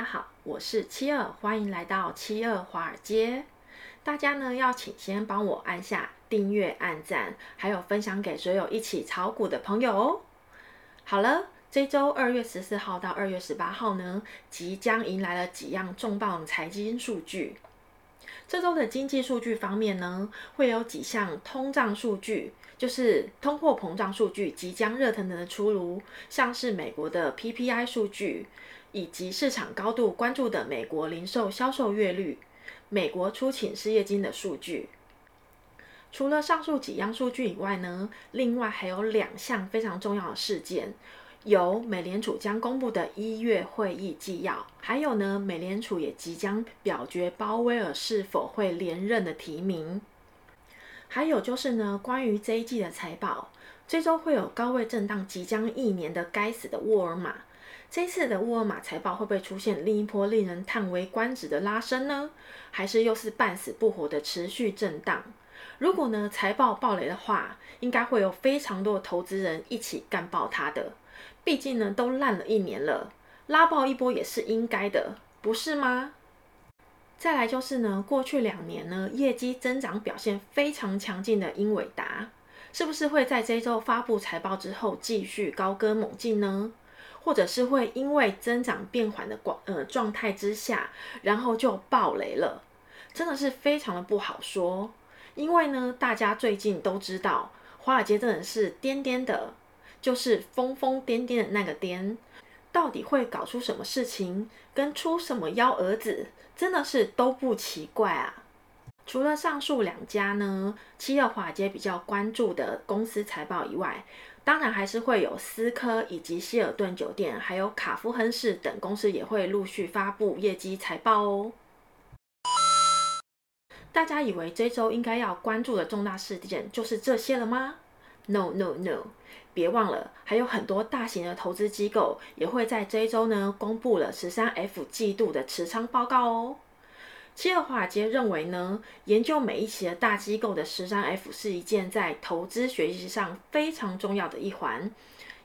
大家好我是七二，欢迎来到七二华尔街。大家呢要请先帮我按下订阅、按赞，还有分享给所有一起炒股的朋友哦。好了，这周二月十四号到二月十八号呢，即将迎来了几样重磅财经数据。这周的经济数据方面呢，会有几项通胀数据，就是通货膨胀数据即将热腾腾的出炉，像是美国的 PPI 数据。以及市场高度关注的美国零售销售月率、美国初请失业金的数据。除了上述几样数据以外呢，另外还有两项非常重要的事件，有美联储将公布的一月会议纪要，还有呢，美联储也即将表决鲍威尔是否会连任的提名。还有就是呢，关于这一季的财报，这周会有高位震荡即将一年的该死的沃尔玛。这次的沃尔玛财报会不会出现另一波令人叹为观止的拉升呢？还是又是半死不活的持续震荡？如果呢财报爆雷的话，应该会有非常多的投资人一起干爆它的。毕竟呢都烂了一年了，拉爆一波也是应该的，不是吗？再来就是呢过去两年呢业绩增长表现非常强劲的英伟达，是不是会在这周发布财报之后继续高歌猛进呢？或者是会因为增长变缓的广呃状态之下，然后就爆雷了，真的是非常的不好说。因为呢，大家最近都知道，华尔街真的是癫癫的，就是疯疯癫癫的那个癫，到底会搞出什么事情，跟出什么幺蛾子，真的是都不奇怪啊。除了上述两家呢，七月华尔街比较关注的公司财报以外，当然，还是会有思科以及希尔顿酒店，还有卡夫亨氏等公司也会陆续发布业绩财报哦。大家以为这周应该要关注的重大事件就是这些了吗？No No No！别忘了，还有很多大型的投资机构也会在这周呢公布了十三 F 季度的持仓报告哦。七二华尔街认为呢，研究每一期的大机构的十三 F 是一件在投资学习上非常重要的一环，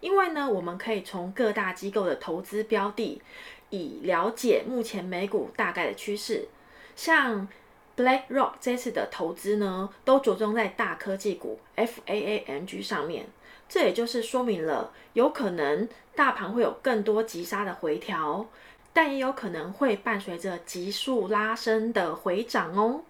因为呢，我们可以从各大机构的投资标的，以了解目前美股大概的趋势。像 BlackRock 这次的投资呢，都着重在大科技股 FAANG 上面，这也就是说明了有可能大盘会有更多急杀的回调。但也有可能会伴随着急速拉升的回涨哦。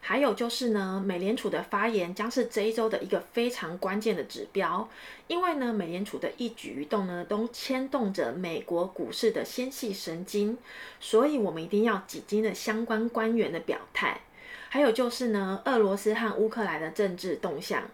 还有就是呢，美联储的发言将是这一周的一个非常关键的指标，因为呢，美联储的一举一动呢，都牵动着美国股市的纤细神经，所以我们一定要紧盯的相关官员的表态。还有就是呢，俄罗斯和乌克兰的政治动向。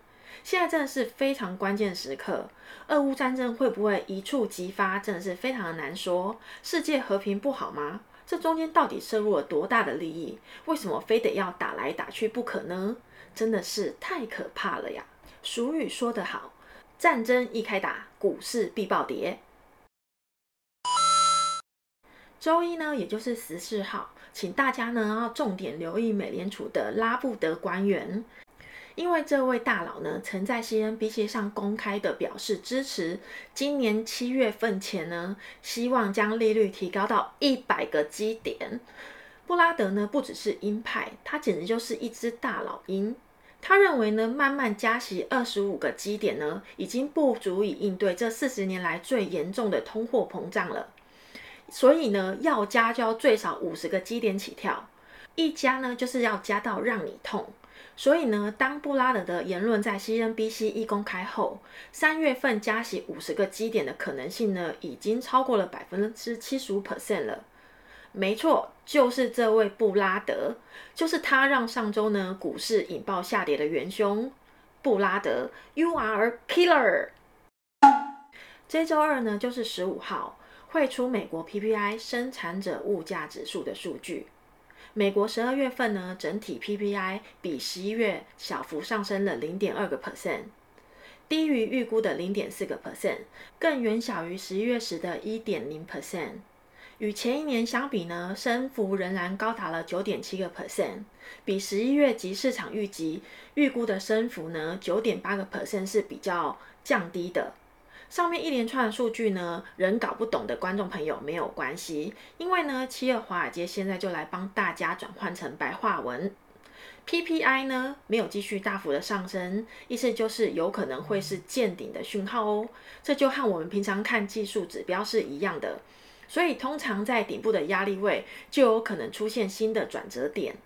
现在真的是非常关键时刻，俄乌战争会不会一触即发，真的是非常的难说。世界和平不好吗？这中间到底摄入了多大的利益？为什么非得要打来打去不可呢？真的是太可怕了呀！俗语说得好，战争一开打，股市必暴跌。周一呢，也就是十四号，请大家呢要重点留意美联储的拉布德官员。因为这位大佬呢，曾在 CNBC 上公开的表示支持，今年七月份前呢，希望将利率提高到一百个基点。布拉德呢，不只是鹰派，他简直就是一只大老鹰。他认为呢，慢慢加息二十五个基点呢，已经不足以应对这四十年来最严重的通货膨胀了。所以呢，要加就要最少五十个基点起跳，一加呢，就是要加到让你痛。所以呢，当布拉德的言论在 CNBC 一公开后，三月份加息五十个基点的可能性呢，已经超过了百分之七十五 percent 了。没错，就是这位布拉德，就是他让上周呢股市引爆下跌的元凶。布拉德，You are killer。这周二呢，就是十五号会出美国 PPI 生产者物价指数的数据。美国十二月份呢，整体 PPI 比十一月小幅上升了零点二个 percent，低于预估的零点四个 percent，更远小于十一月时的一点零 percent。与前一年相比呢，升幅仍然高达了九点七个 percent，比十一月及市场预计预估的升幅呢九点八个 percent 是比较降低的。上面一连串的数据呢，人搞不懂的观众朋友没有关系，因为呢，七二华尔街现在就来帮大家转换成白话文。PPI 呢，没有继续大幅的上升，意思就是有可能会是见顶的讯号哦。这就和我们平常看技术指标是一样的，所以通常在顶部的压力位就有可能出现新的转折点。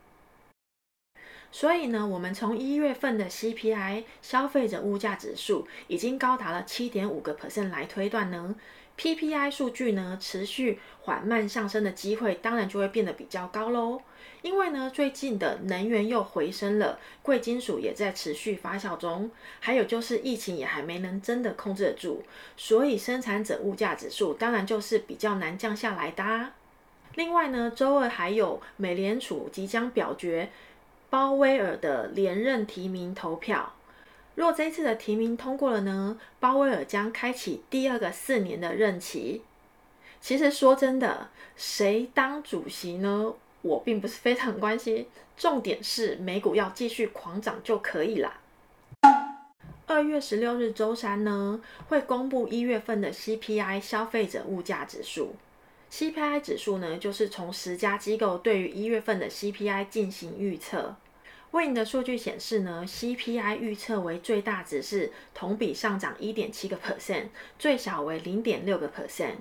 所以呢，我们从一月份的 CPI 消费者物价指数已经高达了七点五个 percent 来推断呢，PPI 数据呢持续缓慢上升的机会当然就会变得比较高喽。因为呢，最近的能源又回升了，贵金属也在持续发酵中，还有就是疫情也还没能真的控制得住，所以生产者物价指数当然就是比较难降下来的。另外呢，周二还有美联储即将表决。鲍威尔的连任提名投票，若这次的提名通过了呢，鲍威尔将开启第二个四年的任期。其实说真的，谁当主席呢？我并不是非常关心，重点是美股要继续狂涨就可以了。二月十六日周三呢，会公布一月份的 CPI 消费者物价指数。CPI 指数呢，就是从十家机构对于一月份的 CPI 进行预测。为你的数据显示呢，CPI 预测为最大值是同比上涨一点七个 percent，最小为零点六个 percent。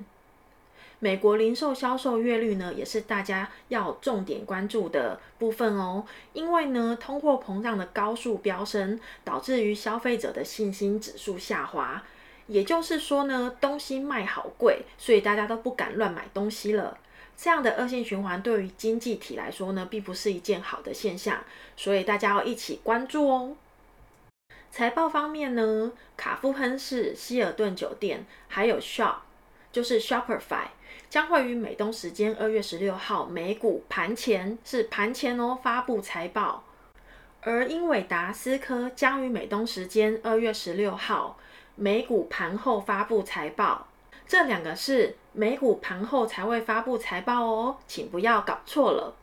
美国零售销售月率呢，也是大家要重点关注的部分哦。因为呢，通货膨胀的高速飙升，导致于消费者的信心指数下滑。也就是说呢，东西卖好贵，所以大家都不敢乱买东西了。这样的恶性循环对于经济体来说呢，并不是一件好的现象，所以大家要一起关注哦。财报方面呢，卡夫亨氏、希尔顿酒店还有 Shop，就是 Shopify，将会于美东时间二月十六号美股盘前，是盘前哦，发布财报。而英伟达思科将于美东时间二月十六号。美股盘后发布财报，这两个是美股盘后才会发布财报哦，请不要搞错了。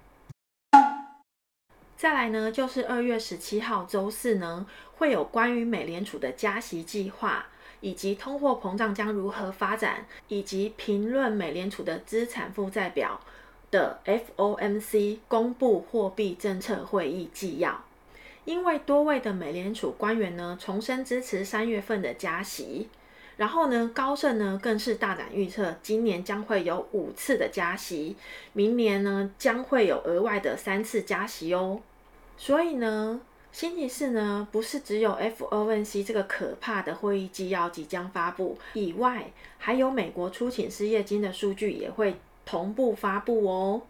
再来呢，就是二月十七号周四呢，会有关于美联储的加息计划，以及通货膨胀将如何发展，以及评论美联储的资产负债表的 FOMC 公布货币政策会议纪要。因为多位的美联储官员呢，重申支持三月份的加息，然后呢，高盛呢更是大胆预测，今年将会有五次的加息，明年呢将会有额外的三次加息哦。所以呢，星期四呢不是只有 FOMC 这个可怕的会议纪要即将发布以外，还有美国初请失业金的数据也会同步发布哦。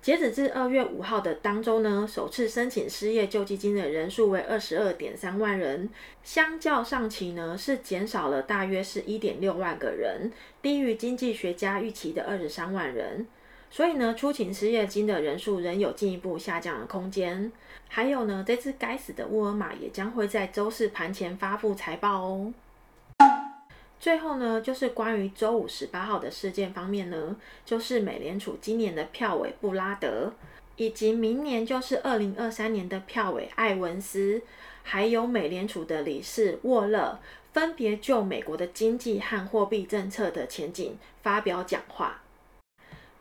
截止至二月五号的当周呢，首次申请失业救济金的人数为二十二点三万人，相较上期呢是减少了大约是一点六万个人，低于经济学家预期的二十三万人。所以呢，出勤失业金的人数仍有进一步下降的空间。还有呢，这次该死的沃尔玛也将会在周四盘前发布财报哦。最后呢，就是关于周五十八号的事件方面呢，就是美联储今年的票委布拉德，以及明年就是二零二三年的票委艾文斯，还有美联储的理事沃勒，分别就美国的经济和货币政策的前景发表讲话。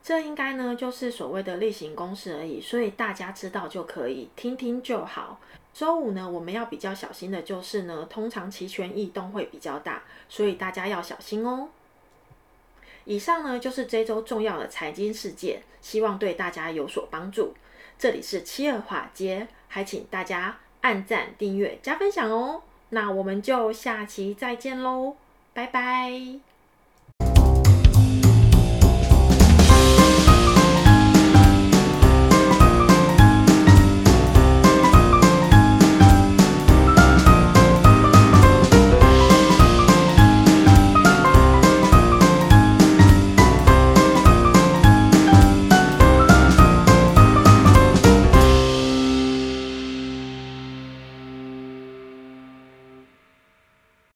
这应该呢，就是所谓的例行公事而已，所以大家知道就可以，听听就好。周五呢，我们要比较小心的就是呢，通常期权异动会比较大，所以大家要小心哦。以上呢，就是这周重要的财经事件，希望对大家有所帮助。这里是七二华街，还请大家按赞、订阅、加分享哦。那我们就下期再见喽，拜拜。